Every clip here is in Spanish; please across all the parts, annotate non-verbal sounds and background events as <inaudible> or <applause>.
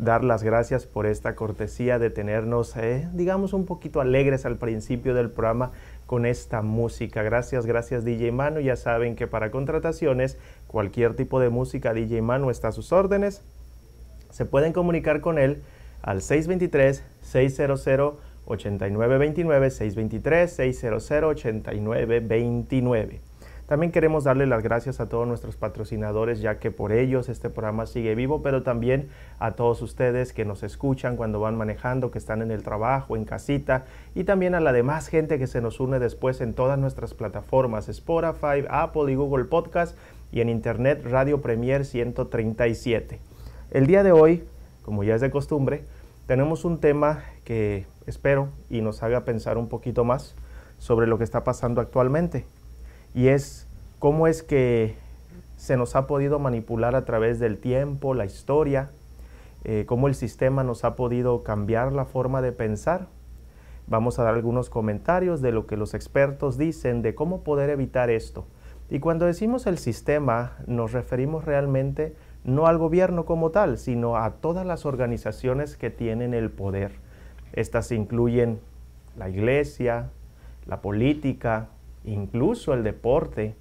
dar las gracias por esta cortesía de tenernos, eh, digamos, un poquito alegres al principio del programa con esta música. Gracias, gracias DJ Manu. Ya saben que para contrataciones, cualquier tipo de música, DJ Manu está a sus órdenes. Se pueden comunicar con él al 623-600-8929, 623-600-8929. También queremos darle las gracias a todos nuestros patrocinadores, ya que por ellos este programa sigue vivo, pero también a todos ustedes que nos escuchan cuando van manejando, que están en el trabajo, en casita, y también a la demás gente que se nos une después en todas nuestras plataformas, Spotify, Apple y Google Podcast, y en Internet Radio Premier 137. El día de hoy, como ya es de costumbre, tenemos un tema que espero y nos haga pensar un poquito más sobre lo que está pasando actualmente y es cómo es que se nos ha podido manipular a través del tiempo, la historia, eh, cómo el sistema nos ha podido cambiar la forma de pensar. Vamos a dar algunos comentarios de lo que los expertos dicen de cómo poder evitar esto. Y cuando decimos el sistema, nos referimos realmente no al gobierno como tal, sino a todas las organizaciones que tienen el poder. Estas incluyen la iglesia, la política, incluso el deporte,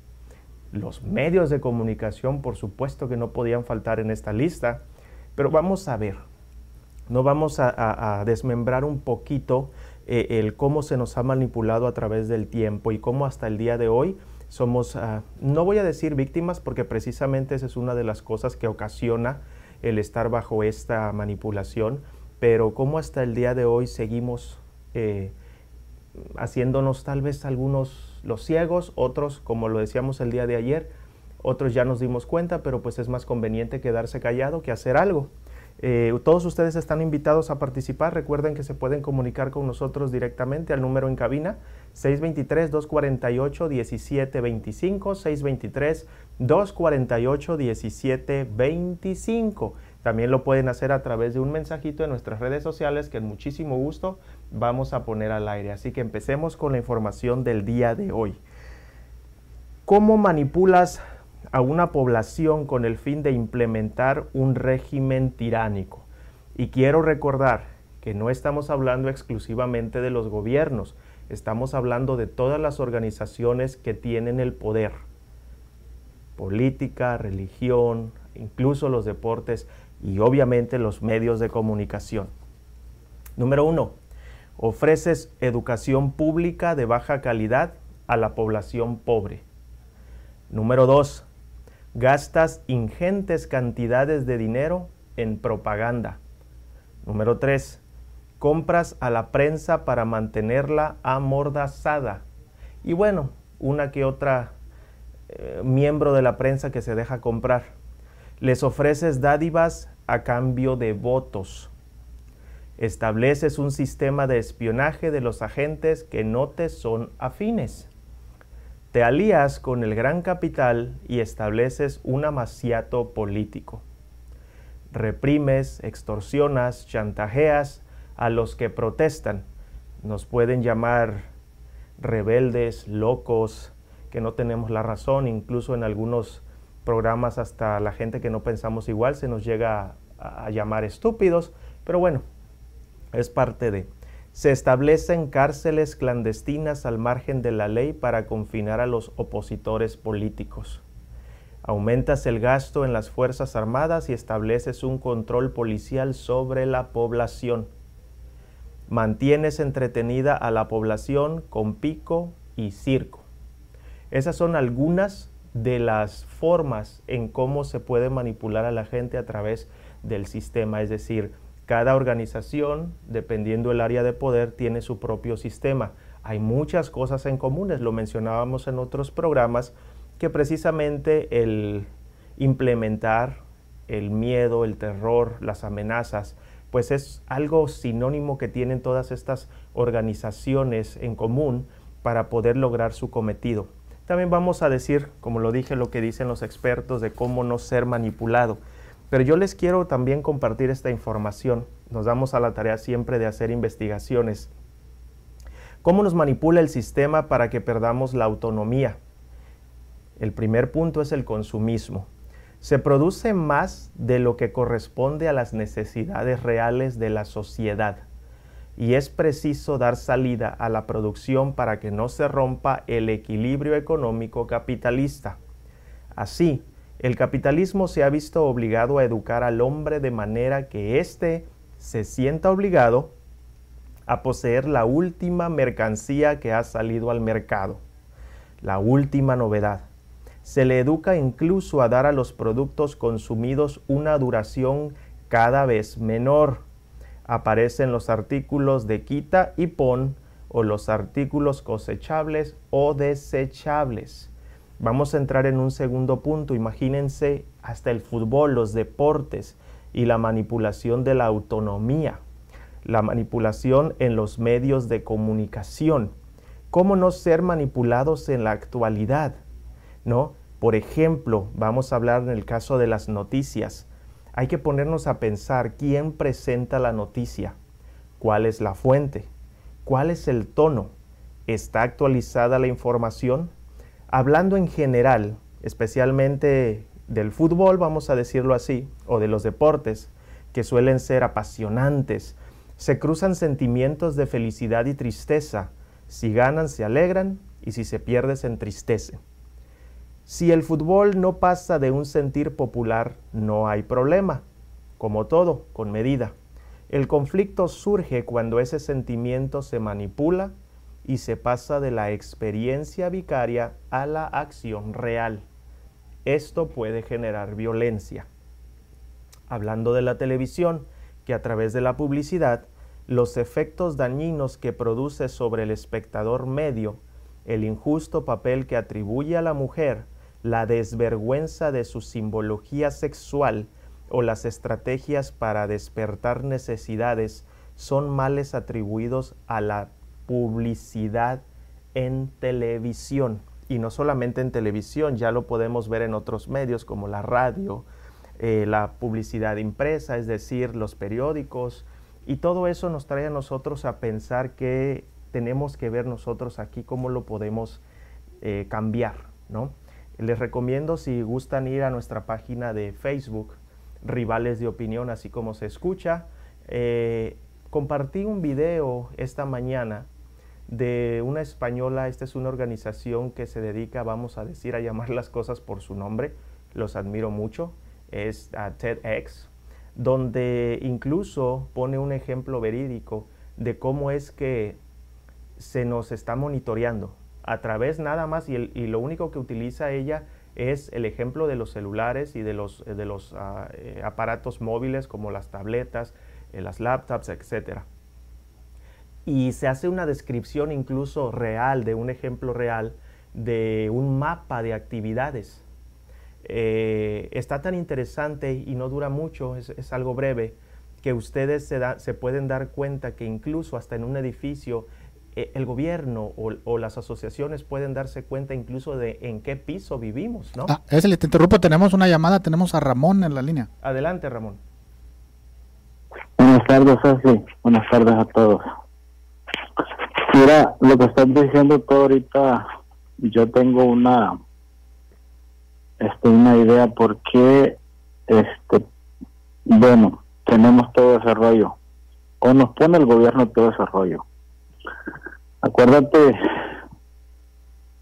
los medios de comunicación, por supuesto que no podían faltar en esta lista, pero vamos a ver, no vamos a, desmembrar un poquito eh, el cómo se nos ha manipulado a través del tiempo y cómo hasta el día de hoy somos, ah, no voy a decir víctimas porque precisamente esa es una de las cosas que ocasiona el estar bajo esta manipulación, pero cómo hasta el día de hoy seguimos eh, haciéndonos tal vez algunos los ciegos, otros, como lo decíamos el día de ayer, otros ya nos dimos cuenta, pero pues es más conveniente quedarse callado que hacer algo. Eh, todos ustedes están invitados a participar. Recuerden que se pueden comunicar con nosotros directamente al número en cabina 623-248-1725, 623-248-1725. También lo pueden hacer a través de un mensajito en nuestras redes sociales que en muchísimo gusto vamos a poner al aire. Así que empecemos con la información del día de hoy. ¿Cómo manipulas a una población con el fin de implementar un régimen tiránico? Y quiero recordar que no estamos hablando exclusivamente de los gobiernos, estamos hablando de todas las organizaciones que tienen el poder. Política, religión, incluso los deportes y obviamente los medios de comunicación. Número uno, ofreces educación pública de baja calidad a la población pobre. Número dos, gastas ingentes cantidades de dinero en propaganda. Número tres, compras a la prensa para mantenerla amordazada. Y bueno, una que otra eh, miembro de la prensa que se deja comprar les ofreces dádivas a cambio de votos. Estableces un sistema de espionaje de los agentes que no te son afines. Te alías con el gran capital y estableces un amaciato político. Reprimes, extorsionas, chantajeas a los que protestan. Nos pueden llamar rebeldes, locos, que no tenemos la razón, incluso en algunos programas hasta la gente que no pensamos igual se nos llega a, llamar estúpidos, pero bueno, es parte de. Se establecen cárceles clandestinas al margen de la ley para confinar a los opositores políticos. Aumentas el gasto en las Fuerzas Armadas y estableces un control policial sobre la población. Mantienes entretenida a la población con pico y circo. Esas son algunas de las formas en cómo se puede manipular a la gente a través del sistema. Es decir, cada organización, dependiendo del área de poder, tiene su propio sistema. Hay muchas cosas en comunes, lo mencionábamos en otros programas, que precisamente el implementar el miedo, el terror, las amenazas, pues es algo sinónimo que tienen todas estas organizaciones en común para poder lograr su cometido. También vamos a decir, como lo dije, lo que dicen los expertos de cómo no ser manipulado. Pero yo les quiero también compartir esta información. Nos damos a la tarea siempre de hacer investigaciones. ¿Cómo nos manipula el sistema para que perdamos la autonomía? El primer punto es el consumismo. se produce más de lo que corresponde a las necesidades reales de la sociedad y es preciso dar salida a la producción para que no se rompa el equilibrio económico capitalista. Así, el capitalismo se ha visto obligado a educar al hombre de manera que éste se sienta obligado a poseer la última mercancía que ha salido al mercado, la última novedad se le educa incluso a dar a los productos consumidos una duración cada vez menor. Aparecen los artículos de quita y pon o los artículos cosechables o desechables. Vamos a entrar en un segundo punto. Imagínense hasta el fútbol, los deportes y la manipulación de la autonomía, la manipulación en los medios de comunicación. ¿Cómo no ser manipulados en la actualidad? ¿No? Por ejemplo, vamos a hablar en el caso de las noticias. Hay que ponernos a pensar quién presenta la noticia, cuál es la fuente, cuál es el tono, está actualizada la información. Hablando en general, especialmente del fútbol, vamos a decirlo así, o de los deportes, que suelen ser apasionantes, se cruzan sentimientos de felicidad y tristeza. Si ganan, se alegran y si se pierde, se entristecen. Si el fútbol no pasa de un sentir popular, no hay problema. Como todo, con medida. El conflicto surge cuando ese sentimiento se manipula y se pasa de la experiencia vicaria a la acción real. Esto puede generar violencia. Hablando de la televisión, que a través de la publicidad, los efectos dañinos que produce sobre el espectador medio, el injusto papel que atribuye a la mujer, la desvergüenza de su simbología sexual o las estrategias para despertar necesidades son males atribuidos a la publicidad en televisión. Y no solamente en televisión, ya lo podemos ver en otros medios como la radio, eh, la publicidad impresa, es decir, los periódicos. Y todo eso nos trae a nosotros a pensar que tenemos que ver nosotros aquí cómo lo podemos eh, cambiar, ¿no? Les recomiendo si gustan ir a nuestra página de Facebook, Rivales de Opinión, así como se escucha. Eh, compartí un video esta mañana de una española, esta es una organización que se dedica, vamos a decir, a llamar las cosas por su nombre, los admiro mucho, es TEDx, donde incluso pone un ejemplo verídico de cómo es que se nos está monitoreando a través nada más y, lo único que utiliza ella es el ejemplo de los celulares y de los, ah, eh, aparatos móviles como las tabletas, eh, las laptops, etc. Y se hace una descripción incluso real, de un ejemplo real, de un mapa de actividades. Eh, está tan interesante y no dura mucho, es, algo breve, que ustedes se, se pueden dar cuenta que incluso hasta en un edificio eh, el gobierno o, las asociaciones pueden darse cuenta incluso de en qué piso vivimos, ¿no? Ah, ese le te interrumpo, tenemos una llamada, tenemos a Ramón en la línea. Adelante, Ramón. Buenas tardes, Ashley. Buenas tardes a todos. Lo que estás diciendo tú ahorita, yo tengo una este, una idea por qué, este, bueno, tenemos todo ese rollo. O nos pone el gobierno todo ese rollo Acuérdate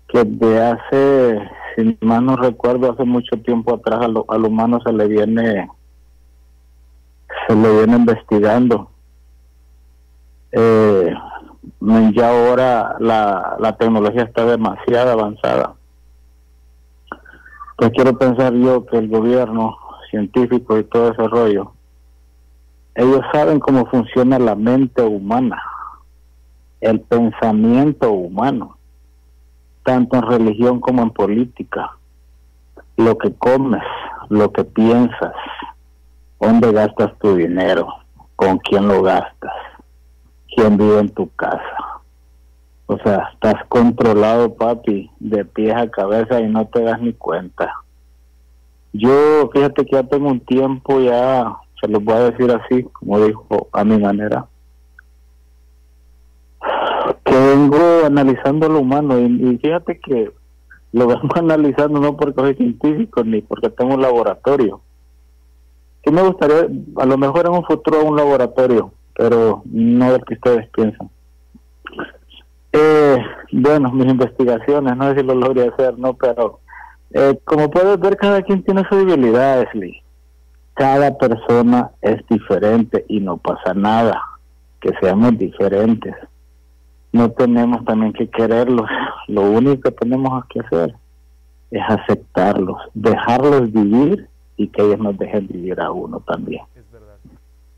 que de hace, si mal no recuerdo, hace mucho tiempo atrás al humano se le viene, se le viene investigando. Eh, ya ahora la, la tecnología está demasiado avanzada. Pues quiero pensar yo que el gobierno científico y todo ese rollo, ellos saben cómo funciona la mente humana el pensamiento humano, tanto en religión como en política. Lo que comes, lo que piensas, dónde gastas tu dinero, con quién lo gastas, quién vive en tu casa. O sea, estás controlado, papi, de pies a cabeza y no te das ni cuenta. Yo, fíjate que ya tengo un tiempo, ya se lo voy a decir así, como dijo a mi manera, que vengo analizando lo humano y, fíjate que lo vengo <laughs> analizando no porque soy científico ni porque tengo un laboratorio. Sí me gustaría, a lo mejor en un futuro un laboratorio, pero no del que ustedes piensan. Eh, bueno, mis investigaciones, no sé si lo logré hacer, no, pero eh, como puedes ver, cada quien tiene sus debilidades, Lee. Cada persona es diferente y no pasa nada, que seamos diferentes. No tenemos también que quererlos, lo único que tenemos que hacer es aceptarlos, dejarlos vivir y que ellos nos dejen vivir a uno también.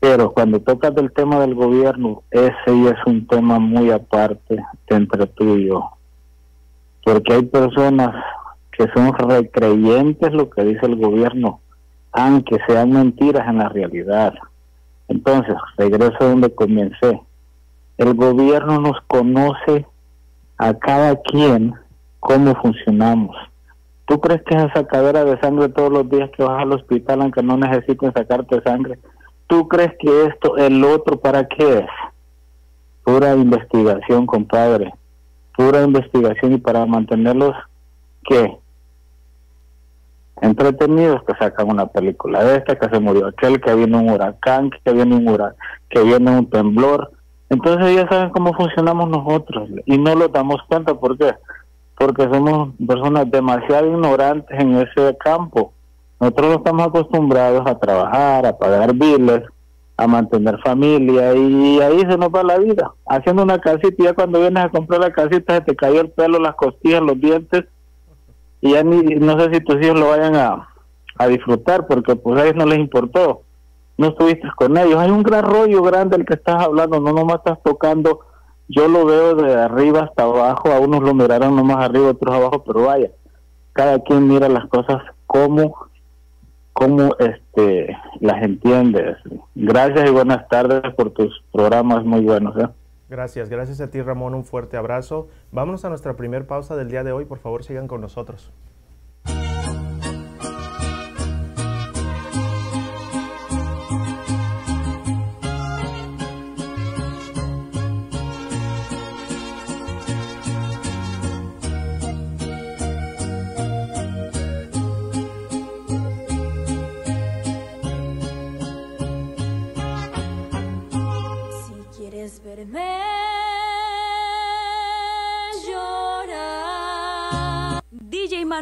Pero cuando tocas del tema del gobierno, ese ya es un tema muy aparte entre tú y yo. Porque hay personas que son recreyentes lo que dice el gobierno, aunque sean mentiras en la realidad. Entonces, regreso a donde comencé. El gobierno nos conoce a cada quien cómo funcionamos. ¿Tú crees que esa cadera de sangre todos los días que vas al hospital, aunque no necesiten sacarte sangre, ¿Tú crees que esto, el otro, para qué es? Pura investigación, compadre. Pura investigación y para mantenerlos, ¿qué? Entretenidos que sacan una película de esta, que se murió aquel, que viene un huracán, que viene un huracán, que viene un temblor. Entonces ya saben cómo funcionamos nosotros y no lo damos cuenta. ¿Por qué? Porque somos personas demasiado ignorantes en ese campo. Nosotros estamos acostumbrados a trabajar, a pagar biles, a mantener familia y ahí se nos va la vida. Haciendo una casita ya cuando vienes a comprar la casita se te cayó el pelo, las costillas, los dientes y ya ni, no sé si tus hijos lo vayan a, a disfrutar porque pues a ellos no les importó. No estuviste con ellos. Hay un gran rollo grande el que estás hablando, no nomás estás tocando. Yo lo veo de arriba hasta abajo, a unos lo miraron nomás arriba, otros abajo, pero vaya, cada quien mira las cosas como cómo este las entiendes. Gracias y buenas tardes por tus programas muy buenos. ¿eh? Gracias, gracias a ti Ramón, un fuerte abrazo. Vámonos a nuestra primera pausa del día de hoy, por favor sigan con nosotros.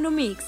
Mix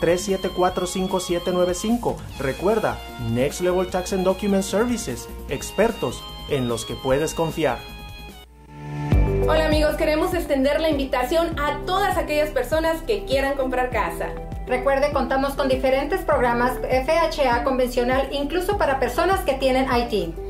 374-5795. Recuerda, Next Level Tax and Document Services, expertos en los que puedes confiar. Hola amigos, queremos extender la invitación a todas aquellas personas que quieran comprar casa. Recuerde, contamos con diferentes programas FHA convencional, incluso para personas que tienen IT.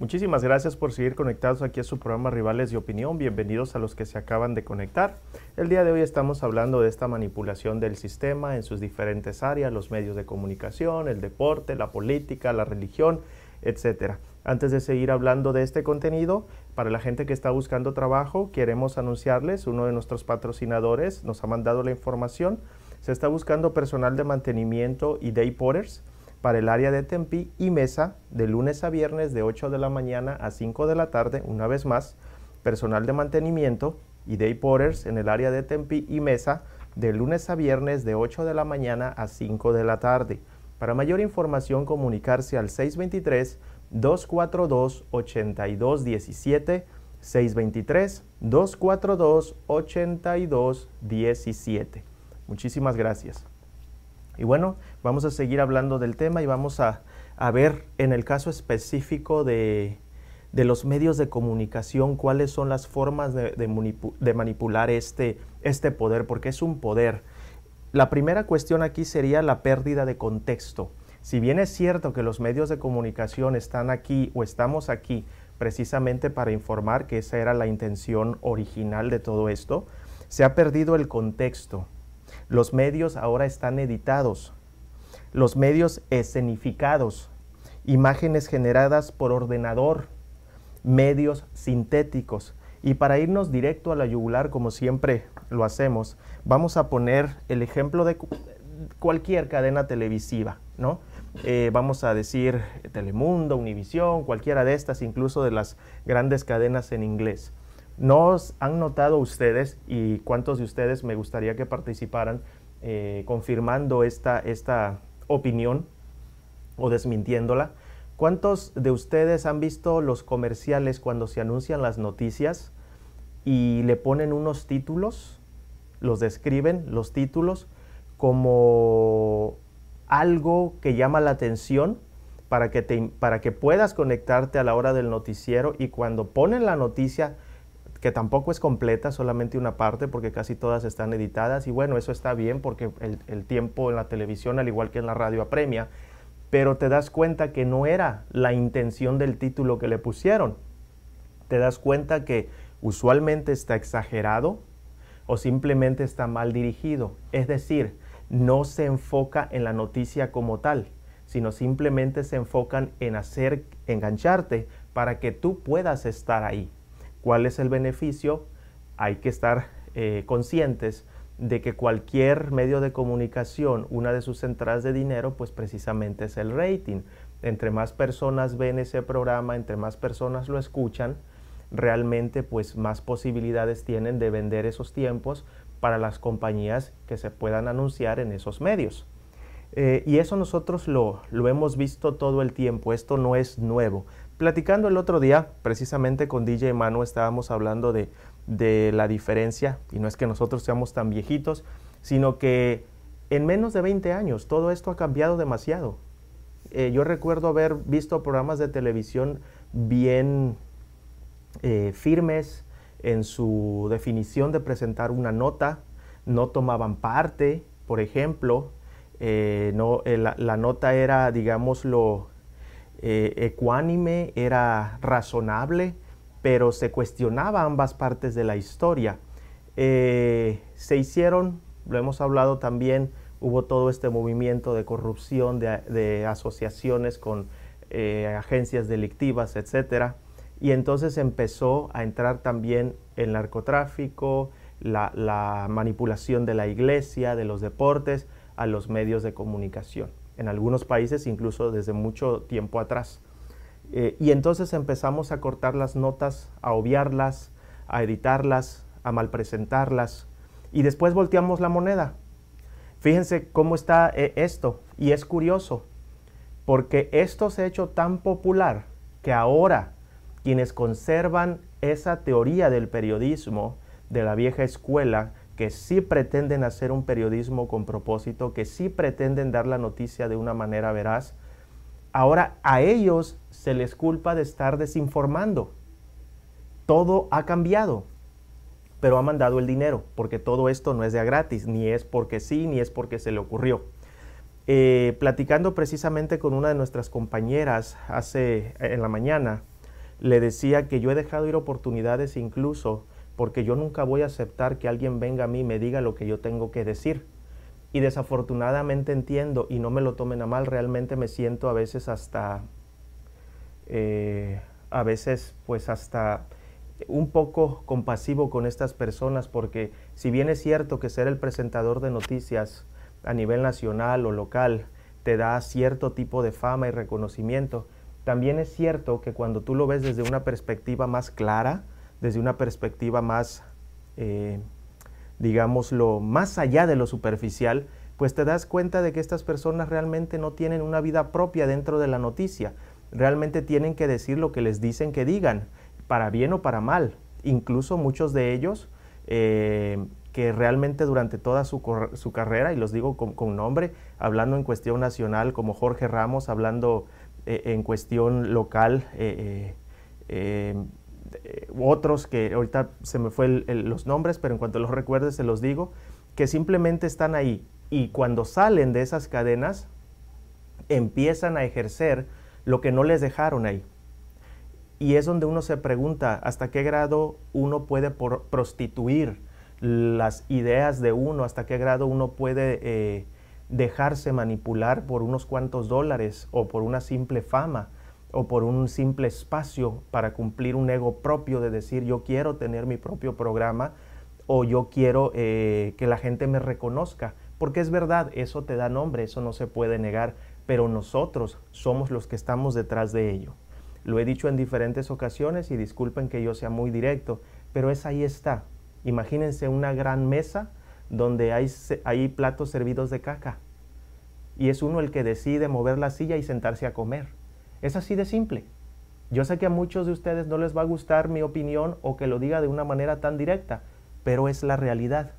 Muchísimas gracias por seguir conectados aquí a su programa Rivales de Opinión. Bienvenidos a los que se acaban de conectar. El día de hoy estamos hablando de esta manipulación del sistema en sus diferentes áreas, los medios de comunicación, el deporte, la política, la religión, etc. Antes de seguir hablando de este contenido, para la gente que está buscando trabajo, queremos anunciarles, uno de nuestros patrocinadores nos ha mandado la información, se está buscando personal de mantenimiento y day porters para el área de Tempi y Mesa de lunes a viernes de 8 de la mañana a 5 de la tarde, una vez más, personal de mantenimiento y day porters en el área de Tempi y Mesa de lunes a viernes de 8 de la mañana a 5 de la tarde. Para mayor información comunicarse al 623 242 8217 623 242 8217. Muchísimas gracias. Y bueno, vamos a seguir hablando del tema y vamos a, ver en el caso específico de, los medios de comunicación cuáles son las formas de, manipular este, este poder, porque es un poder. La primera cuestión aquí sería la pérdida de contexto. Si bien es cierto que los medios de comunicación están aquí o estamos aquí precisamente para informar, que esa era la intención original de todo esto, se ha perdido el contexto. Los medios ahora están editados, los medios escenificados, imágenes generadas por ordenador, medios sintéticos. Y para irnos directo a la yugular, como siempre lo hacemos, vamos a poner el ejemplo de cualquier cadena televisiva, ¿no? Eh, vamos a decir Telemundo, Univisión, cualquiera de estas, incluso de las grandes cadenas en inglés. ¿Nos han notado ustedes y cuántos de ustedes me gustaría que participaran eh, confirmando esta, esta opinión o desmintiéndola? ¿Cuántos de ustedes han visto los comerciales cuando se anuncian las noticias y le ponen unos títulos, los describen, los títulos, como algo que llama la atención para que, te, para que puedas conectarte a la hora del noticiero y cuando ponen la noticia que tampoco es completa, solamente una parte, porque casi todas están editadas. Y bueno, eso está bien porque el, tiempo en la televisión, al igual que en la radio, apremia. Pero te das cuenta que no era la intención del título que le pusieron. Te das cuenta que usualmente está exagerado o simplemente está mal dirigido. Es decir, no se enfoca en la noticia como tal, sino simplemente se enfocan en hacer engancharte para que tú puedas estar ahí. ¿Cuál es el beneficio? Hay que estar eh, conscientes de que cualquier medio de comunicación, una de sus entradas de dinero, pues precisamente es el rating. Entre más personas ven ese programa, entre más personas lo escuchan, realmente pues más posibilidades tienen de vender esos tiempos para las compañías que se puedan anunciar en esos medios. Eh, y eso nosotros lo, lo hemos visto todo el tiempo, esto no es nuevo. Platicando el otro día, precisamente con DJ Manu, estábamos hablando de, la diferencia, y no es que nosotros seamos tan viejitos, sino que en menos de 20 años todo esto ha cambiado demasiado. Eh, yo recuerdo haber visto programas de televisión bien eh, firmes en su definición de presentar una nota, no tomaban parte, por ejemplo, eh, la, la, nota era, digámoslo, eh, ecuánime, era razonable, pero se cuestionaba ambas partes de la historia. Eh, se hicieron, lo hemos hablado también, hubo todo este movimiento de corrupción, de, asociaciones con eh, agencias delictivas, etc. Y entonces empezó a entrar también el narcotráfico, la manipulación de la iglesia, de los deportes, a los medios de comunicación. En algunos países incluso desde mucho tiempo atrás. Eh, y entonces empezamos a cortar las notas, a obviarlas, a editarlas, a malpresentarlas, y después volteamos la moneda. Fíjense cómo está eh, esto, y es curioso, porque esto se ha hecho tan popular que ahora quienes conservan esa teoría del periodismo de la vieja escuela, que sí pretenden hacer un periodismo con propósito, que sí pretenden dar la noticia de una manera veraz, ahora a ellos se les culpa de estar desinformando. Todo ha cambiado, pero ha mandado el dinero, porque todo esto no es de a gratis, ni es porque sí, ni es porque se le ocurrió. Eh, platicando precisamente con una de nuestras compañeras hace en la mañana, le decía que yo he dejado ir oportunidades incluso porque yo nunca voy a aceptar que alguien venga a mí y me diga lo que yo tengo que decir. Y desafortunadamente entiendo, y no me lo tomen a mal, realmente me siento a veces hasta, eh, a veces pues hasta un poco compasivo con estas personas, porque si bien es cierto que ser el presentador de noticias a nivel nacional o local te da cierto tipo de fama y reconocimiento. También es cierto que cuando tú lo ves desde una perspectiva más clara, desde una perspectiva más, eh, digámoslo, más allá de lo superficial, pues te das cuenta de que estas personas realmente no tienen una vida propia dentro de la noticia. Realmente tienen que decir lo que les dicen que digan, para bien o para mal. Incluso muchos de ellos eh, que realmente durante toda su, carrera, y los digo con, nombre, hablando en cuestión nacional como Jorge Ramos, hablando eh, en cuestión local, eh, otros que ahorita se me fue los nombres, pero en cuanto los recuerde se los digo, que simplemente están ahí. Y cuando salen de esas cadenas empiezan a ejercer lo que no les dejaron ahí. Y es donde uno se pregunta hasta qué grado uno puede prostituir las ideas de uno, hasta qué grado uno puede eh, dejarse manipular por unos cuantos dólares o por una simple fama o por un simple espacio para cumplir un ego propio de decir yo quiero tener mi propio programa o yo quiero eh, que la gente me reconozca. Porque es verdad, eso te da nombre, eso no se puede negar, pero nosotros somos los que estamos detrás de ello. Lo he dicho en diferentes ocasiones y disculpen que yo sea muy directo, pero es ahí está. Imagínense una gran mesa donde hay, hay platos servidos de caca y es uno el que decide mover la silla y sentarse a comer. Es así de simple. Yo sé que a muchos de ustedes no les va a gustar mi opinión o que lo diga de una manera tan directa, pero es la realidad.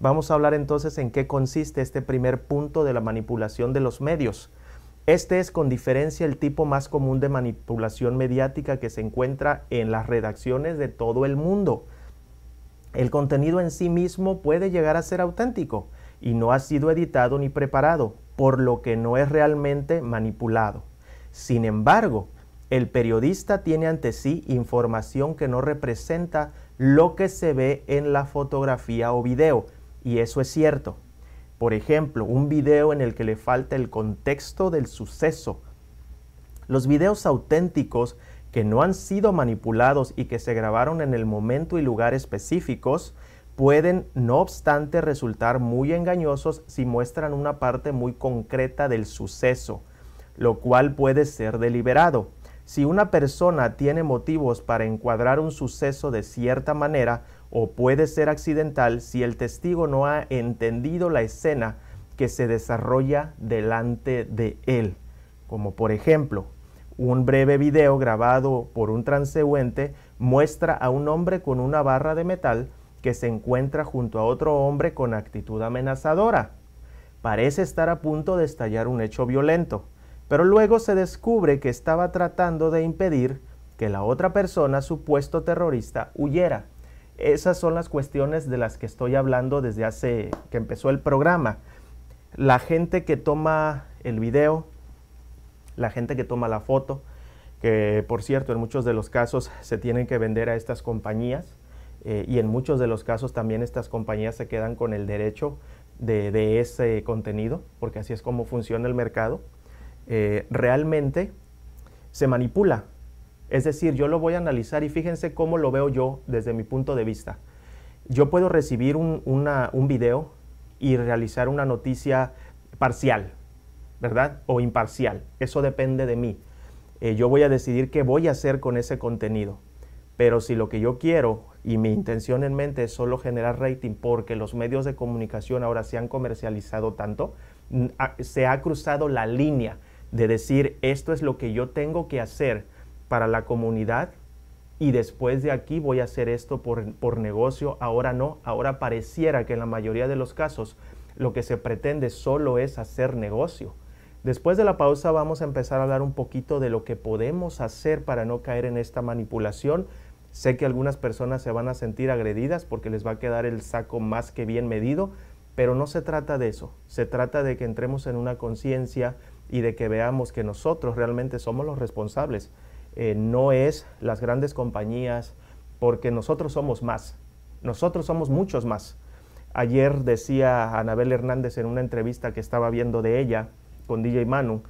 Vamos a hablar entonces en qué consiste este primer punto de la manipulación de los medios. Este es con diferencia el tipo más común de manipulación mediática que se encuentra en las redacciones de todo el mundo el contenido en sí mismo puede llegar a ser auténtico y no ha sido editado ni preparado, por lo que no es realmente manipulado. Sin embargo, el periodista tiene ante sí información que no representa lo que se ve en la fotografía o video, y eso es cierto. Por ejemplo, un video en el que le falta el contexto del suceso. Los videos auténticos que no han sido manipulados y que se grabaron en el momento y lugar específicos, pueden no obstante resultar muy engañosos si muestran una parte muy concreta del suceso, lo cual puede ser deliberado. Si una persona tiene motivos para encuadrar un suceso de cierta manera, o puede ser accidental si el testigo no ha entendido la escena que se desarrolla delante de él. Como por ejemplo, un breve video grabado por un transeúnte muestra a un hombre con una barra de metal que se encuentra junto a otro hombre con actitud amenazadora. Parece estar a punto de estallar un hecho violento, pero luego se descubre que estaba tratando de impedir que la otra persona, supuesto terrorista, huyera. Esas son las cuestiones de las que estoy hablando desde hace que empezó el programa. La gente que toma el video la gente que toma la foto, que por cierto en muchos de los casos se tienen que vender a estas compañías eh, y en muchos de los casos también estas compañías se quedan con el derecho de, ese contenido, porque así es como funciona el mercado, eh, realmente se manipula. Es decir, yo lo voy a analizar y fíjense cómo lo veo yo desde mi punto de vista. Yo puedo recibir un, un video y realizar una noticia parcial, ¿verdad? O imparcial. Eso depende de mí. Eh, yo voy a decidir qué voy a hacer con ese contenido. Pero si lo que yo quiero y mi intención en mente es solo generar rating porque los medios de comunicación ahora se han comercializado tanto, se ha cruzado la línea de decir esto es lo que yo tengo que hacer para la comunidad y después de aquí voy a hacer esto por, por negocio, ahora no, ahora pareciera que en la mayoría de los casos lo que se pretende solo es hacer negocio. Después de la pausa vamos a empezar a hablar un poquito de lo que podemos hacer para no caer en esta manipulación. Sé que algunas personas se van a sentir agredidas porque les va a quedar el saco más que bien medido, pero no se trata de eso. Se trata de que entremos en una conciencia y de que veamos que nosotros realmente somos los responsables. Eh, no es las grandes compañías, porque nosotros somos más. Nosotros somos muchos más. Ayer decía Anabel Hernández en una entrevista que estaba viendo de ella con DJ Manu,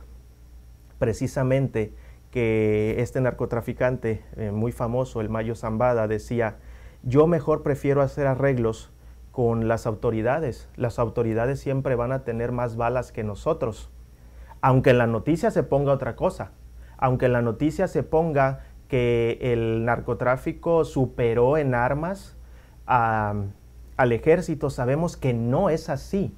precisamente que este narcotraficante eh, muy famoso, el Mayo Zambada, decía, yo mejor prefiero hacer arreglos con las autoridades. Las autoridades siempre van a tener más balas que nosotros. Aunque en la noticia se ponga otra cosa, aunque en la noticia se ponga que el narcotráfico superó en armas al ejército, sabemos que no es así.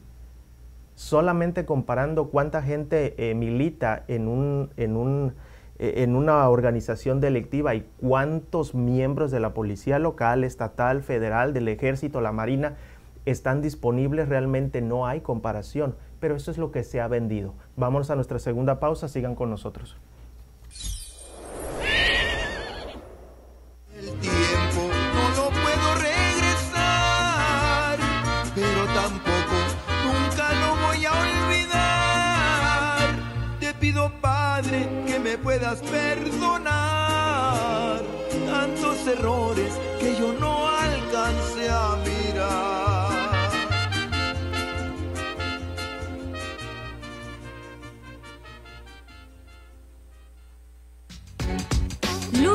Solamente comparando cuánta gente eh, milita en, un, en, un, eh, en una organización delictiva y cuántos miembros de la policía local, estatal, federal, del ejército, la marina, están disponibles, realmente no hay comparación. Pero eso es lo que se ha vendido. Vamos a nuestra segunda pausa, sigan con nosotros. puedas perdonar tantos errores que yo no alcancé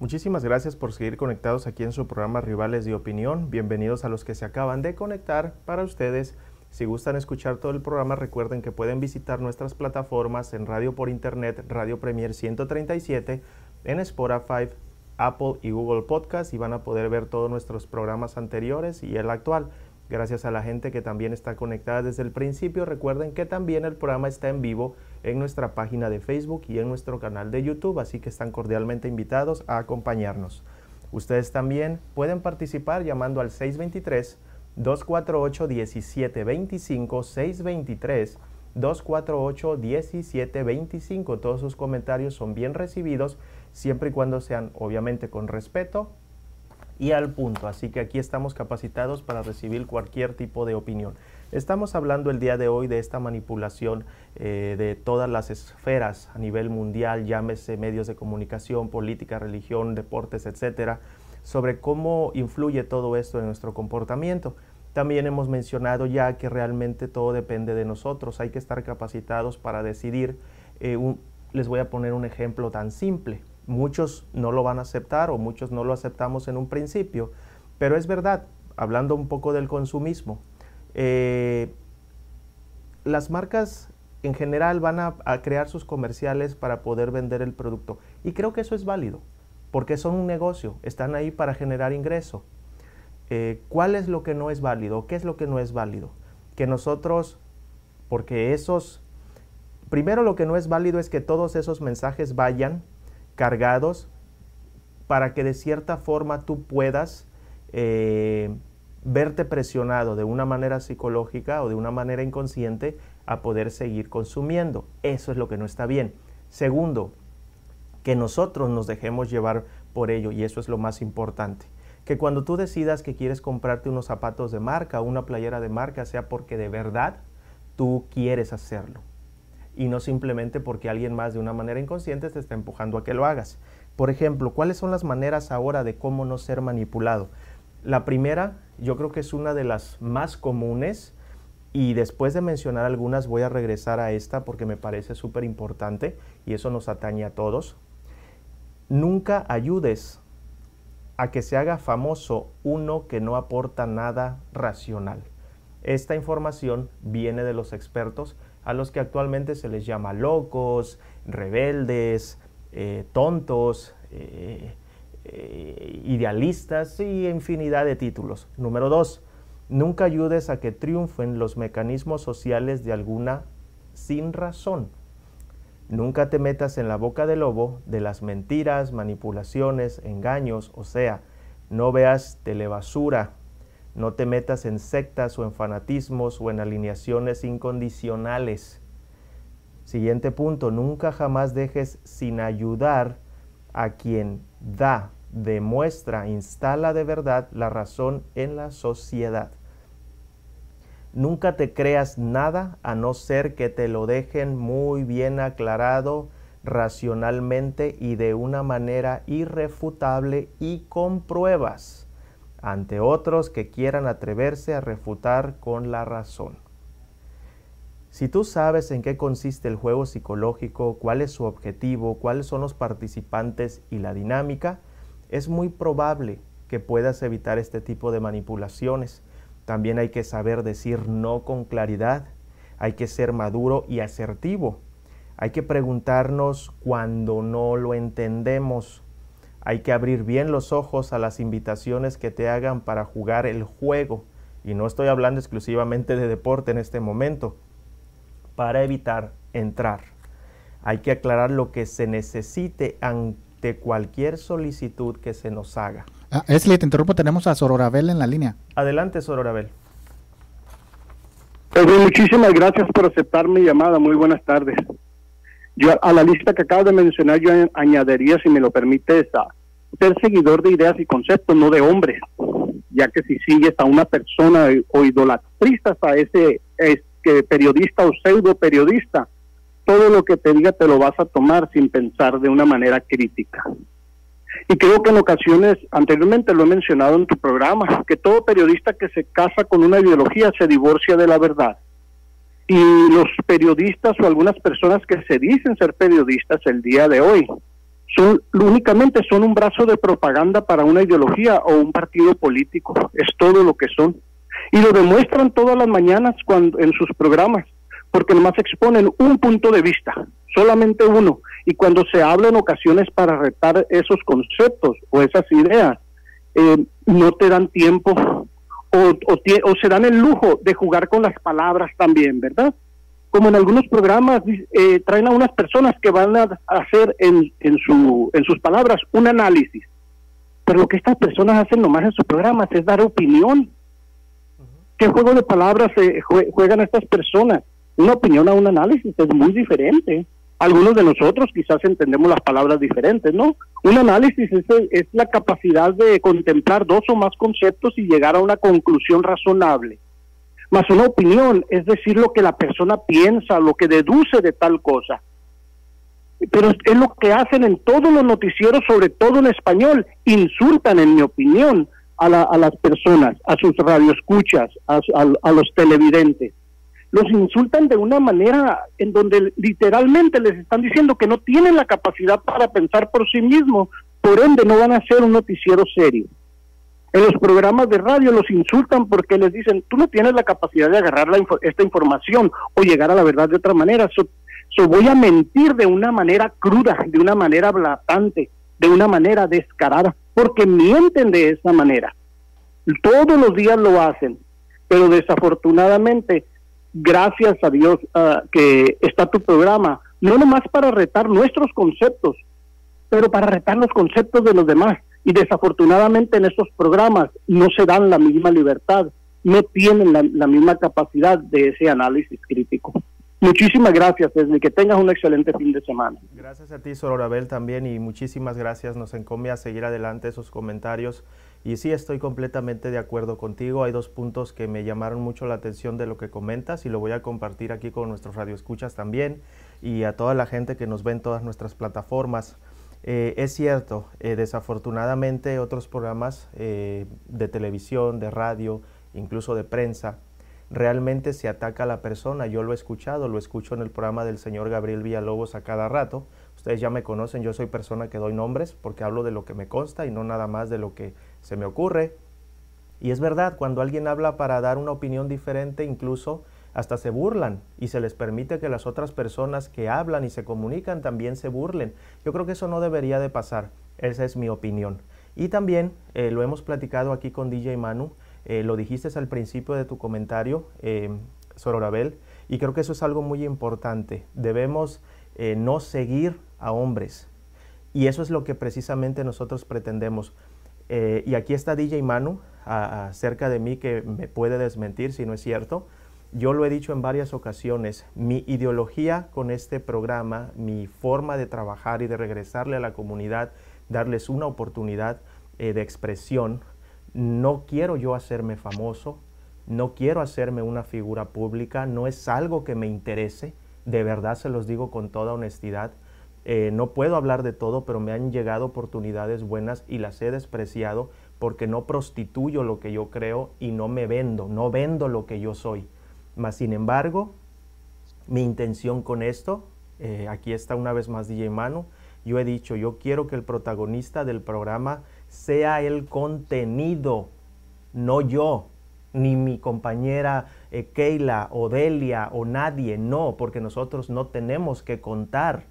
Muchísimas gracias por seguir conectados aquí en su programa Rivales de Opinión. Bienvenidos a los que se acaban de conectar para ustedes. Si gustan escuchar todo el programa, recuerden que pueden visitar nuestras plataformas en radio por internet, Radio Premier 137, en Spotify, Apple y Google Podcast y van a poder ver todos nuestros programas anteriores y el actual. Gracias a la gente que también está conectada desde el principio. Recuerden que también el programa está en vivo en nuestra página de Facebook y en nuestro canal de YouTube, así que están cordialmente invitados a acompañarnos. Ustedes también pueden participar llamando al 623 248 1725 623 248-1725. Todos sus comentarios son bien recibidos, siempre y cuando sean obviamente con respeto y al punto. Así que aquí estamos capacitados para recibir cualquier tipo de opinión. Estamos hablando el día de hoy de esta manipulación eh, de todas las esferas a nivel mundial, llámese medios de comunicación, política, religión, deportes, etcétera, sobre cómo influye todo esto en nuestro comportamiento. También hemos mencionado ya que realmente todo depende de nosotros, hay que estar capacitados para decidir. Eh, les voy a poner un ejemplo tan simple. Muchos no lo van a aceptar o muchos no lo aceptamos en un principio, pero es verdad, hablando un poco del consumismo, eh, las marcas en general van a, crear sus comerciales para poder vender el producto. Y creo que eso es válido, porque son un negocio, están ahí para generar ingreso. Eh, ¿cuál es lo que no es válido? ¿Qué es lo que no es válido? Que nosotros, porque esos, primero lo que no es válido es que todos esos mensajes vayan cargados para que de cierta forma tú puedas eh, verte presionado de una manera psicológica o de una manera inconsciente a poder seguir consumiendo. Eso es lo que no está bien. Segundo, que nosotros nos dejemos llevar por ello y eso es lo más importante que cuando tú decidas que quieres comprarte unos zapatos de marca o una playera de marca sea porque de verdad tú quieres hacerlo y no simplemente porque alguien más de una manera inconsciente te está empujando a que lo hagas. Por ejemplo, ¿cuáles son las maneras ahora de cómo no ser manipulado? La primera, yo creo que es una de las más comunes y después de mencionar algunas voy a regresar a esta porque me parece súper importante y eso nos atañe a todos. Nunca ayudes a que se haga famoso uno que no aporta nada racional. Esta información viene de los expertos a los que actualmente se les llama locos, rebeldes, eh, tontos, eh, eh, idealistas y infinidad de títulos. Número dos, nunca ayudes a que triunfen los mecanismos sociales de alguna sin razón. Nunca te metas en la boca del lobo de las mentiras, manipulaciones, engaños, o sea, no veas telebasura, no te metas en sectas o en fanatismos o en alineaciones incondicionales. Siguiente punto, nunca jamás dejes sin ayudar a quien da, demuestra, instala de verdad la razón en la sociedad. Nunca te creas nada a no ser que te lo dejen muy bien aclarado racionalmente y de una manera irrefutable y con pruebas ante otros que quieran atreverse a refutar con la razón. Si tú sabes en qué consiste el juego psicológico, cuál es su objetivo, cuáles son los participantes y la dinámica, es muy probable que puedas evitar este tipo de manipulaciones también hay que saber decir no con claridad, hay que ser maduro y asertivo. Hay que preguntarnos cuando no lo entendemos. Hay que abrir bien los ojos a las invitaciones que te hagan para jugar el juego. Y no estoy hablando exclusivamente de deporte en este momento. Para evitar entrar. Hay que aclarar lo que se necesite ante cualquier solicitud que se nos haga. Ah, Esli, te interrumpo, tenemos a Sororabel en la línea. Adelante, Sororabel. Pues muchísimas gracias por aceptar mi llamada. Muy buenas tardes. Yo a la lista que acabas de mencionar, yo añadiría, si me lo permites, a ser seguidor de ideas y conceptos, no de hombres, ya que si sigues a una persona o idolatrizas a ese periodista o pseudo periodista, todo lo que te diga te lo vas a tomar sin pensar de una manera crítica. Y creo que en ocasiones, anteriormente lo he mencionado en tu programa, que todo periodista que se casa con una ideología se divorcia de la verdad. Y los periodistas o algunas personas que se dicen ser periodistas el día de hoy, son únicamente son un brazo de propaganda para una ideología o un partido político. Es todo lo que son. Y lo demuestran todas las mañanas cuando, en sus programas porque nomás exponen un punto de vista, solamente uno. Y cuando se habla en ocasiones para retar esos conceptos o esas ideas, eh, no te dan tiempo o, o, se dan el lujo de jugar con las palabras también, ¿verdad? Como en algunos programas eh, traen a unas personas que van a hacer en, en, su, en sus palabras un análisis. Pero lo que estas personas hacen nomás en sus programas es dar opinión. ¿Qué juego de palabras eh, juegan estas personas? Una opinión a un análisis es muy diferente algunos de nosotros quizás entendemos las palabras diferentes, ¿no? Un análisis es, la capacidad de contemplar dos o más conceptos y llegar a una conclusión razonable. Más una opinión es decir lo que la persona piensa, lo que deduce de tal cosa. Pero es lo que hacen en todos los noticieros, sobre todo en español, insultan, en mi opinión, a, a las personas, a sus radioescuchas, a los televidentes los insultan de una manera en donde literalmente les están diciendo que no tienen la capacidad para pensar por sí mismos, por ende no van a ser un noticiero serio. En los programas de radio los insultan porque les dicen, tú no tienes la capacidad de agarrar esta información o llegar a la verdad de otra manera. So, voy a mentir de una manera cruda, de una manera blatante, de una manera descarada, porque mienten de esa manera. Todos los días lo hacen, pero desafortunadamente gracias a Dios ah, que está tu programa, no nomás para retar nuestros conceptos, pero para retar los conceptos de los demás. Y desafortunadamente en estos programas no se dan la misma libertad, no tienen la, misma capacidad de ese análisis crítico. Muchísimas gracias, desde que tengas un excelente fin de semana. Gracias a ti, Sororabel, también, y muchísimas gracias. Nos encomia seguir adelante esos comentarios y sí, estoy completamente de acuerdo contigo. Hay dos puntos que me llamaron mucho la atención de lo que comentas y lo voy a compartir aquí con nuestros radioescuchas también y a toda la gente que nos ve en todas nuestras plataformas. Eh, es cierto, eh, desafortunadamente otros programas eh, de televisión, de radio, incluso de prensa, realmente se ataca a la persona. Yo lo he escuchado, lo escucho en el programa del señor Gabriel Villalobos a cada rato. Ustedes ya me conocen, yo soy persona que doy nombres porque hablo de lo que me consta y no nada más de lo que se me ocurre. Y es verdad, cuando alguien habla para dar una opinión diferente, incluso hasta se burlan y se les permite que las otras personas que hablan y se comunican también se burlen. Yo creo que eso no debería de pasar. Esa es mi opinión. Y también eh, lo hemos platicado aquí con DJ Manu, eh, lo dijiste al principio de tu comentario, eh, Sororabel, y creo que eso es algo muy importante. Debemos eh, no seguir a hombres. Y eso es lo que precisamente nosotros pretendemos. Eh, y aquí está DJ Manu cerca de mí que me puede desmentir si no es cierto. Yo lo he dicho en varias ocasiones, mi ideología con este programa, mi forma de trabajar y de regresarle a la comunidad, darles una oportunidad eh, de expresión, no quiero yo hacerme famoso, no quiero hacerme una figura pública, no es algo que me interese, de verdad se los digo con toda honestidad. Eh, no puedo hablar de todo, pero me han llegado oportunidades buenas y las he despreciado porque no prostituyo lo que yo creo y no me vendo, no vendo lo que yo soy. Mas, sin embargo, mi intención con esto, eh, aquí está una vez más DJ Manu, yo he dicho, yo quiero que el protagonista del programa sea el contenido, no yo, ni mi compañera eh, Keila o Delia o nadie, no, porque nosotros no tenemos que contar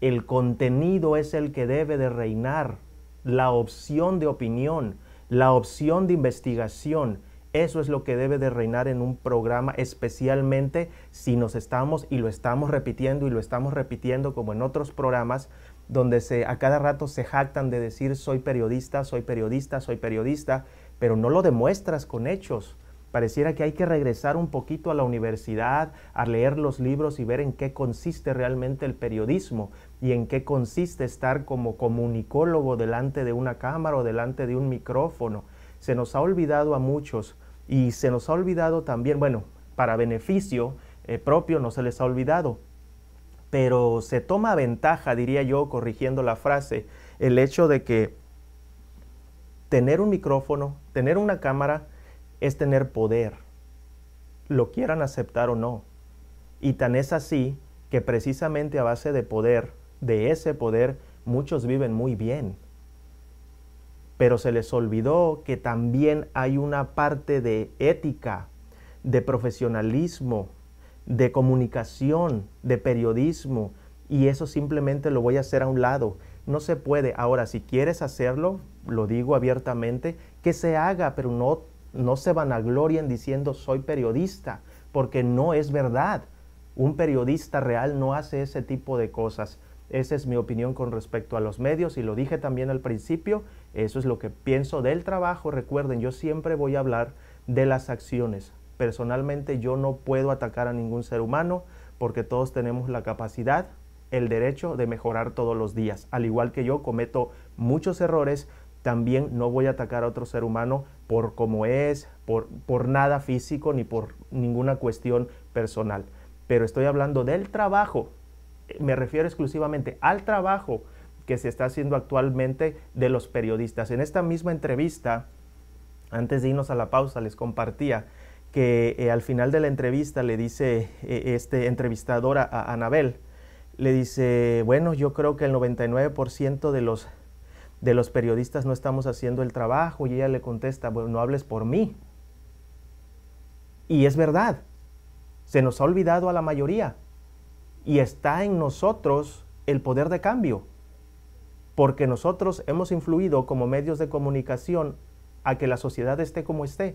el contenido es el que debe de reinar, la opción de opinión, la opción de investigación. Eso es lo que debe de reinar en un programa, especialmente si nos estamos y lo estamos repitiendo y lo estamos repitiendo como en otros programas donde se, a cada rato se jactan de decir soy periodista, soy periodista, soy periodista, pero no lo demuestras con hechos. Pareciera que hay que regresar un poquito a la universidad, a leer los libros y ver en qué consiste realmente el periodismo y en qué consiste estar como comunicólogo delante de una cámara o delante de un micrófono. Se nos ha olvidado a muchos y se nos ha olvidado también, bueno, para beneficio eh, propio no se les ha olvidado, pero se toma ventaja, diría yo, corrigiendo la frase, el hecho de que tener un micrófono, tener una cámara, es tener poder, lo quieran aceptar o no. Y tan es así que precisamente a base de poder, de ese poder, muchos viven muy bien. Pero se les olvidó que también hay una parte de ética, de profesionalismo, de comunicación, de periodismo, y eso simplemente lo voy a hacer a un lado. No se puede. Ahora, si quieres hacerlo, lo digo abiertamente, que se haga, pero no, no se vanaglorien diciendo soy periodista, porque no es verdad. Un periodista real no hace ese tipo de cosas. Esa es mi opinión con respecto a los medios y lo dije también al principio, eso es lo que pienso del trabajo. Recuerden, yo siempre voy a hablar de las acciones. Personalmente yo no puedo atacar a ningún ser humano porque todos tenemos la capacidad, el derecho de mejorar todos los días. Al igual que yo cometo muchos errores, también no voy a atacar a otro ser humano por cómo es, por, por nada físico ni por ninguna cuestión personal. Pero estoy hablando del trabajo, me refiero exclusivamente al trabajo que se está haciendo actualmente de los periodistas. En esta misma entrevista, antes de irnos a la pausa, les compartía que eh, al final de la entrevista le dice eh, este entrevistador a, Anabel, le dice, bueno, yo creo que el 99% de los, de los periodistas no estamos haciendo el trabajo y ella le contesta, bueno, no hables por mí. Y es verdad, se nos ha olvidado a la mayoría y está en nosotros el poder de cambio porque nosotros hemos influido como medios de comunicación a que la sociedad esté como esté.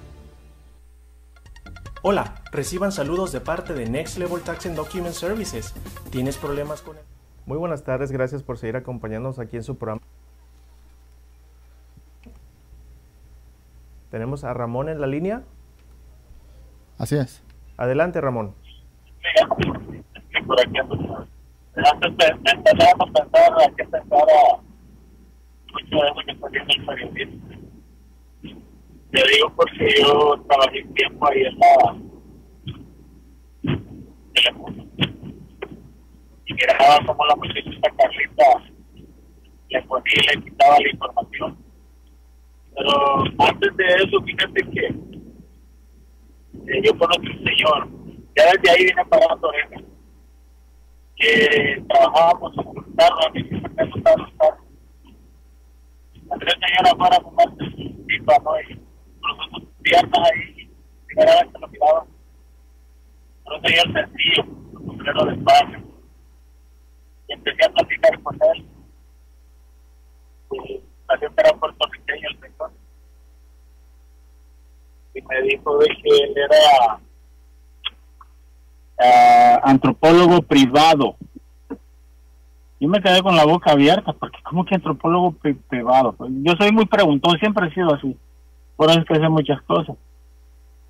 Hola, reciban saludos de parte de Next Level Tax and Document Services. ¿Tienes problemas con él? Muy buenas tardes, gracias por seguir acompañándonos aquí en su programa. Tenemos a Ramón en la línea. Así es. Adelante, Ramón. Por aquí, pensar mucho de eso que está haciendo el. Te digo porque yo trabajé tiempo ahí en la Telemundo. Y miraba como la muchachita Carlita le ponía y le quitaba la información. Pero antes de eso, fíjate que eh, yo conozco un señor, ya desde ahí viene parando él, que trabajábamos en un carro, a mí me gustaba los carros. Andrés señor afuera a fumarse su pipa. Piernas ahí, primera vez que lo miraba. Pero un señor sencillo, un sombrero de espacio. Y empecé a platicar con él. Y salió que era puertorriqueño el señor. Y me dijo de que él era ah, antropólogo privado. Yo me quedé con la boca abierta, porque ¿cómo que antropólogo pri- privado? Yo soy muy preguntón, siempre he sido así. Por eso es que sé muchas cosas.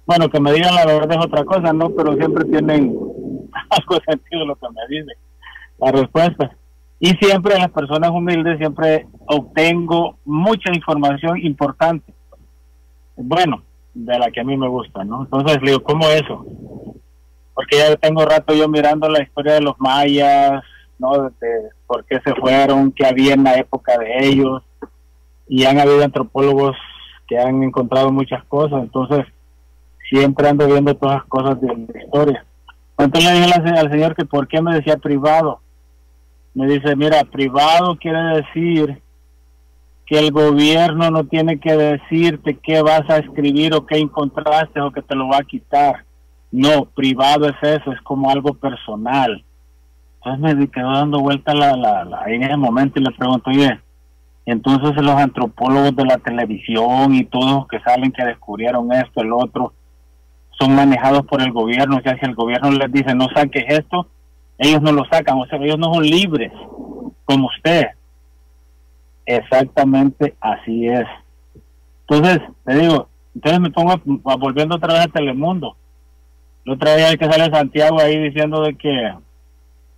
Bueno, que me digan la verdad es otra cosa, ¿no? Pero siempre tienen <laughs> algo sentido lo que me dicen, la respuesta. Y siempre las personas humildes siempre obtengo mucha información importante. Bueno, de la que a mí me gusta, ¿no? Entonces le digo, ¿cómo eso? Porque ya tengo rato yo mirando la historia de los mayas, ¿no? De por qué se fueron, qué había en la época de ellos. Y han habido antropólogos que han encontrado muchas cosas. Entonces, siempre ando viendo todas las cosas de la historia. Entonces le dije al, al señor que por qué me decía privado. Me dice, mira, privado quiere decir que el gobierno no tiene que decirte qué vas a escribir o qué encontraste o que te lo va a quitar. No, privado es eso, es como algo personal. Entonces me quedó dando vuelta la, la, la- en ese momento y le pregunto, oye, entonces los antropólogos de la televisión y todos que salen que descubrieron esto, el otro, son manejados por el gobierno. O sea, si el gobierno les dice no saques esto, ellos no lo sacan. O sea, ellos no son libres, como usted. Exactamente así es. Entonces, te digo, entonces me pongo a- a- volviendo otra vez a Telemundo. La otra vez que sale Santiago ahí diciendo de que,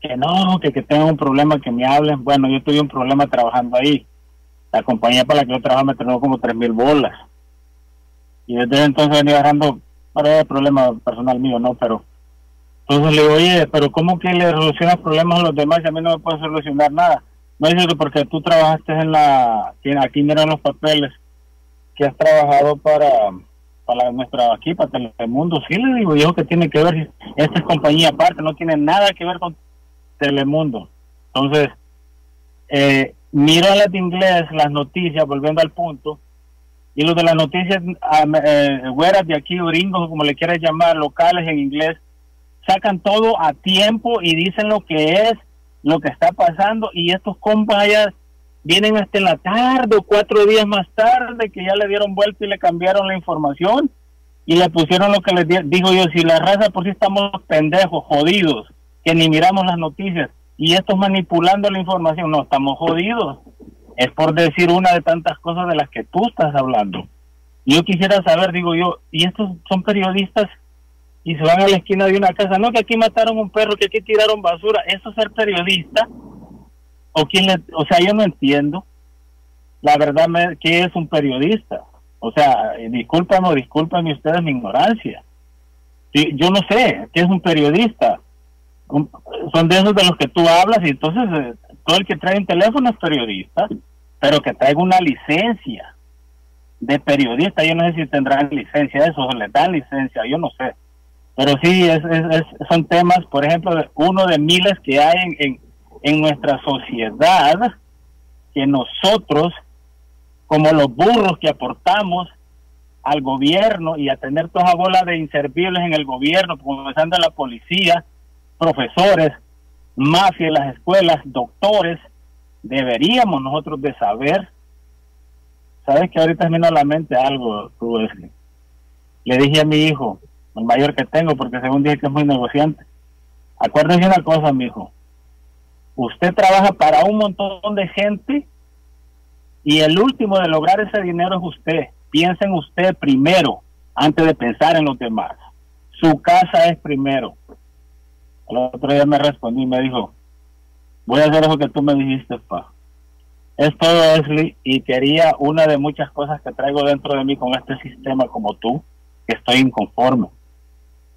que no, que, que tengo un problema, que me hablen. Bueno, yo tuve un problema trabajando ahí. La compañía para la que yo trabajo me entregó como tres mil bolas. Y desde entonces venía agarrando para problema personal mío, ¿no? Pero entonces le digo, oye, pero ¿cómo que le solucionas problemas a los demás y a mí no me puedes solucionar nada? No dice que porque tú trabajaste en la, aquí miran los papeles, que has trabajado para, para nuestra, aquí, para Telemundo. Sí, le digo yo que tiene que ver, esta es compañía aparte, no tiene nada que ver con Telemundo. Entonces, eh, miro a las inglés, las noticias, volviendo al punto, y los de las noticias, eh, güeras de aquí, gringos, como le quieras llamar, locales en inglés, sacan todo a tiempo y dicen lo que es, lo que está pasando, y estos compas allá vienen hasta en la tarde o cuatro días más tarde que ya le dieron vuelta y le cambiaron la información y le pusieron lo que les di- digo yo, si la raza por si estamos pendejos, jodidos, que ni miramos las noticias y estos manipulando la información, no, estamos jodidos. Es por decir una de tantas cosas de las que tú estás hablando. Yo quisiera saber, digo yo, y estos son periodistas y se van a la esquina de una casa, no que aquí mataron un perro, que aquí tiraron basura, eso es ser periodista o quién le, o sea, yo no entiendo la verdad me, qué es un periodista. O sea, eh, discúlpame discúlpame ustedes mi ignorancia. Yo no sé qué es un periodista. Son de esos de los que tú hablas y entonces eh, todo el que trae un teléfono es periodista, pero que traiga una licencia de periodista, yo no sé si tendrán licencia de eso, o les dan licencia, yo no sé. Pero sí, es, son temas, por ejemplo, uno de miles que hay en, en, nuestra sociedad, que nosotros, como los burros que aportamos al gobierno y a tener toda bola de inservibles en el gobierno, comenzando la policía, profesores, mafia en las escuelas, doctores, deberíamos nosotros de saber. Sabes que ahorita me vino a la mente algo, tú, Wesley. Le dije a mi hijo, el mayor que tengo, porque según dije que es muy negociante. Acuérdese una cosa, mi hijo. Usted trabaja para un montón de gente y el último de lograr ese dinero es usted. Piensa en usted primero antes de pensar en los demás. Su casa es primero. El otro día me respondí y me dijo, voy a hacer eso que tú me dijiste, pa. Es todo, Leslie, y quería una de muchas cosas que traigo dentro de mí con este sistema como tú, que estoy inconforme.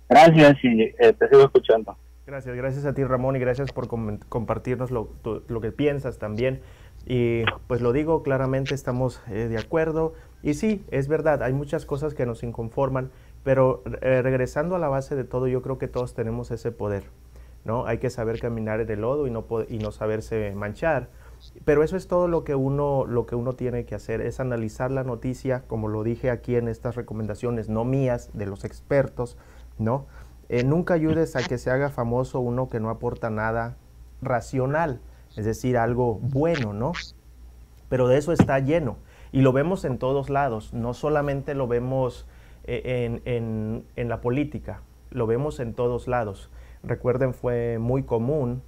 Gracias y eh, te sigo escuchando. Gracias, gracias a ti Ramón y gracias por com- compartirnos lo que piensas también. Y pues lo digo claramente, estamos eh, de acuerdo. Y sí, es verdad, hay muchas cosas que nos inconforman, pero eh, regresando a la base de todo, yo creo que todos tenemos ese poder, ¿no? Hay que saber caminar en el lodo y no, y no saberse manchar. Pero eso es todo lo que uno lo que uno tiene que hacer es analizar la noticia, como lo dije aquí en estas recomendaciones no mías de los expertos, ¿no? Eh, nunca ayudes a que se haga famoso uno que no aporta nada racional, es decir, algo bueno, ¿no? Pero de eso está lleno y lo vemos en todos lados, no solamente lo vemos en, en, en la política, lo vemos en todos lados. Recuerden, fue muy común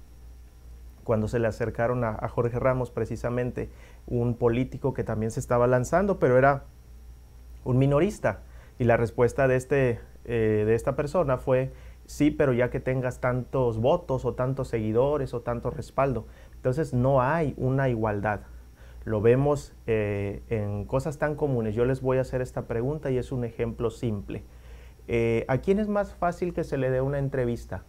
cuando se le acercaron a, a, Jorge Ramos, precisamente un político que también se estaba lanzando, pero era un minorista. Y la respuesta de, este, eh, de esta persona fue, sí, pero ya que tengas tantos votos o tantos seguidores o tanto respaldo. Entonces no hay una igualdad. Lo vemos eh, en cosas tan comunes. Yo les voy a hacer esta pregunta y es un ejemplo simple. Eh, ¿A quién es más fácil que se le dé una entrevista?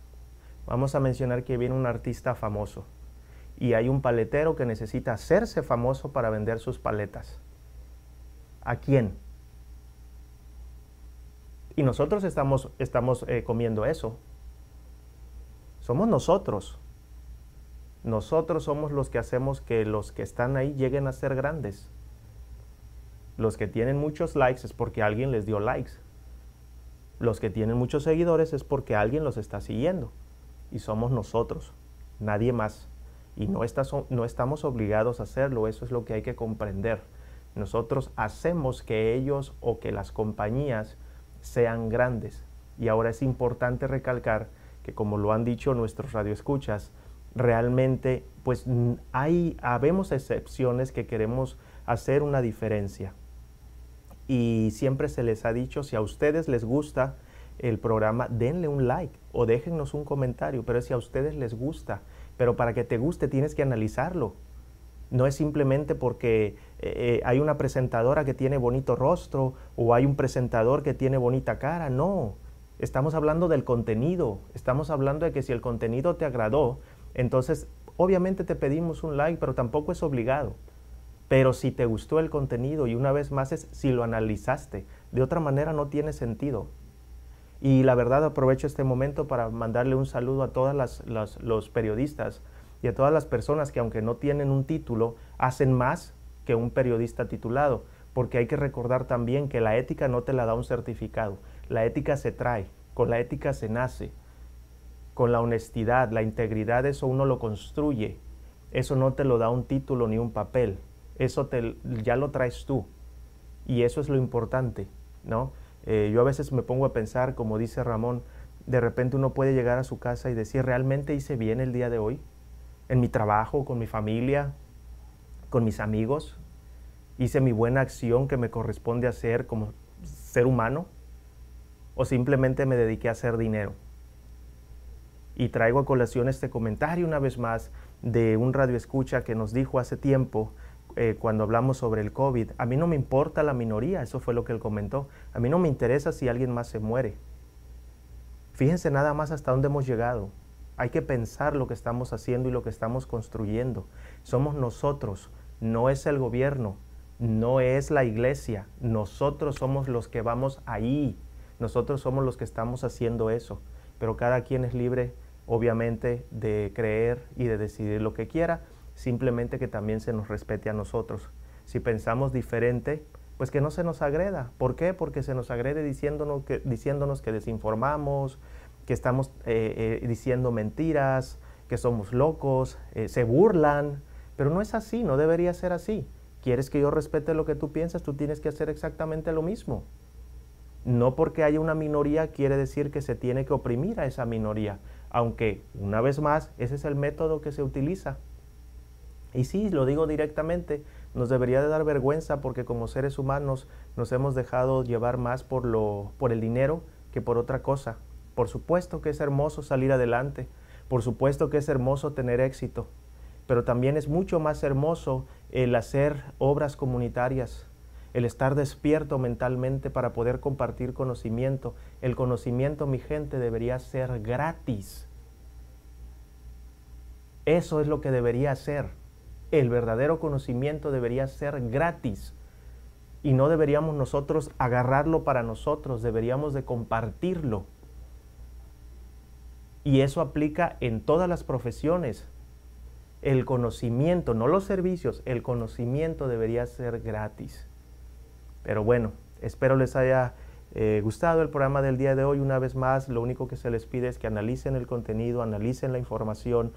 Vamos a mencionar que viene un artista famoso y hay un paletero que necesita hacerse famoso para vender sus paletas. ¿A quién? Y nosotros estamos, estamos eh, comiendo eso. Somos nosotros. Nosotros somos los que hacemos que los que están ahí lleguen a ser grandes. Los que tienen muchos likes es porque alguien les dio likes. Los que tienen muchos seguidores es porque alguien los está siguiendo. Y somos nosotros, nadie más. Y no, no estamos obligados a hacerlo, eso es lo que hay que comprender. Nosotros hacemos que ellos o que las compañías sean grandes. Y ahora es importante recalcar que como lo han dicho nuestros radioescuchas, realmente pues hay habemos excepciones que queremos hacer una diferencia. Y siempre se les ha dicho si a ustedes les gusta el programa, denle un like o déjennos un comentario, pero si a ustedes les gusta, pero para que te guste tienes que analizarlo. No es simplemente porque eh, hay una presentadora que tiene bonito rostro o hay un presentador que tiene bonita cara, no. Estamos hablando del contenido, estamos hablando de que si el contenido te agradó, entonces obviamente te pedimos un like, pero tampoco es obligado. Pero si te gustó el contenido y una vez más es si lo analizaste, de otra manera no tiene sentido. Y la verdad aprovecho este momento para mandarle un saludo a todos los periodistas y a todas las personas que aunque no tienen un título, hacen más que un periodista titulado, porque hay que recordar también que la ética no te la da un certificado, la ética se trae, con la ética se nace, con la honestidad, la integridad, eso uno lo construye, eso no te lo da un título ni un papel, eso te, ya lo traes tú, y eso es lo importante, ¿no? Eh, yo a veces me pongo a pensar, como dice Ramón, de repente uno puede llegar a su casa y decir, ¿realmente hice bien el día de hoy? En mi trabajo, con mi familia, con mis amigos. ¿Hice mi buena acción que me corresponde hacer como ser humano? ¿O simplemente me dediqué a hacer dinero? Y traigo a colación este comentario una vez más de un radio escucha que nos dijo hace tiempo eh, cuando hablamos sobre el COVID, a mí no me importa la minoría, eso fue lo que él comentó, a mí no me interesa si alguien más se muere. Fíjense nada más hasta dónde hemos llegado. Hay que pensar lo que estamos haciendo y lo que estamos construyendo. Somos nosotros, no es el gobierno, no es la iglesia, nosotros somos los que vamos ahí, nosotros somos los que estamos haciendo eso, pero cada quien es libre, obviamente, de creer y de decidir lo que quiera simplemente que también se nos respete a nosotros. Si pensamos diferente, pues que no se nos agreda. ¿Por qué? Porque se nos agrede diciéndonos que, diciéndonos que desinformamos, que estamos eh, eh, diciendo mentiras, que somos locos, eh, se burlan, pero no es así, no debería ser así. ¿Quieres que yo respete lo que tú piensas? Tú tienes que hacer exactamente lo mismo. No porque haya una minoría quiere decir que se tiene que oprimir a esa minoría, aunque una vez más ese es el método que se utiliza. Y sí, lo digo directamente, nos debería de dar vergüenza porque como seres humanos nos hemos dejado llevar más por, lo, por el dinero que por otra cosa. Por supuesto que es hermoso salir adelante, por supuesto que es hermoso tener éxito, pero también es mucho más hermoso el hacer obras comunitarias, el estar despierto mentalmente para poder compartir conocimiento. El conocimiento, mi gente, debería ser gratis. Eso es lo que debería ser el verdadero conocimiento debería ser gratis y no deberíamos nosotros agarrarlo para nosotros, deberíamos de compartirlo. Y eso aplica en todas las profesiones. El conocimiento, no los servicios, el conocimiento debería ser gratis. Pero bueno, espero les haya eh, gustado el programa del día de hoy. Una vez más, lo único que se les pide es que analicen el contenido, analicen la información,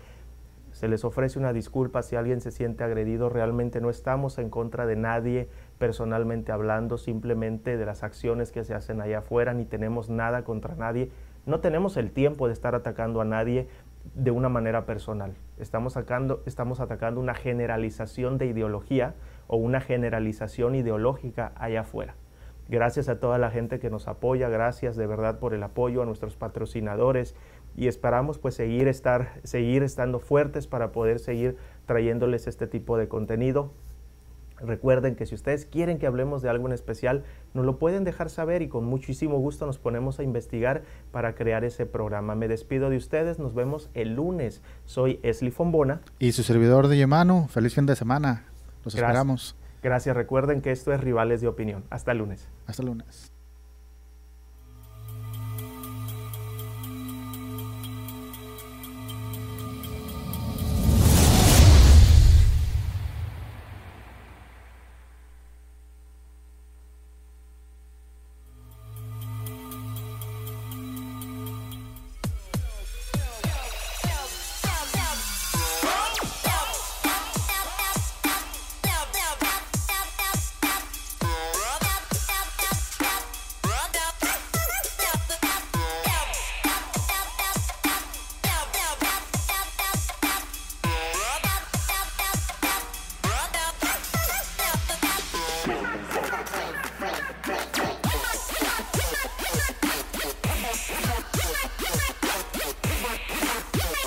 se les ofrece una disculpa si alguien se siente agredido. Realmente no estamos en contra de nadie, personalmente hablando, simplemente de las acciones que se hacen allá afuera, ni tenemos nada contra nadie. No tenemos el tiempo de estar atacando a nadie de una manera personal. Estamos, sacando, estamos atacando una generalización de ideología o una generalización ideológica allá afuera. Gracias a toda la gente que nos apoya, gracias de verdad por el apoyo a nuestros patrocinadores y esperamos pues seguir, estar, seguir estando fuertes para poder seguir trayéndoles este tipo de contenido. Recuerden que si ustedes quieren que hablemos de algo en especial, nos lo pueden dejar saber y con muchísimo gusto nos ponemos a investigar para crear ese programa. Me despido de ustedes, nos vemos el lunes. Soy Esli Fombona. Y su servidor de Yemano, feliz fin de semana. Los Gracias. esperamos. Gracias, recuerden que esto es Rivales de Opinión. Hasta el lunes. Hasta el lunes.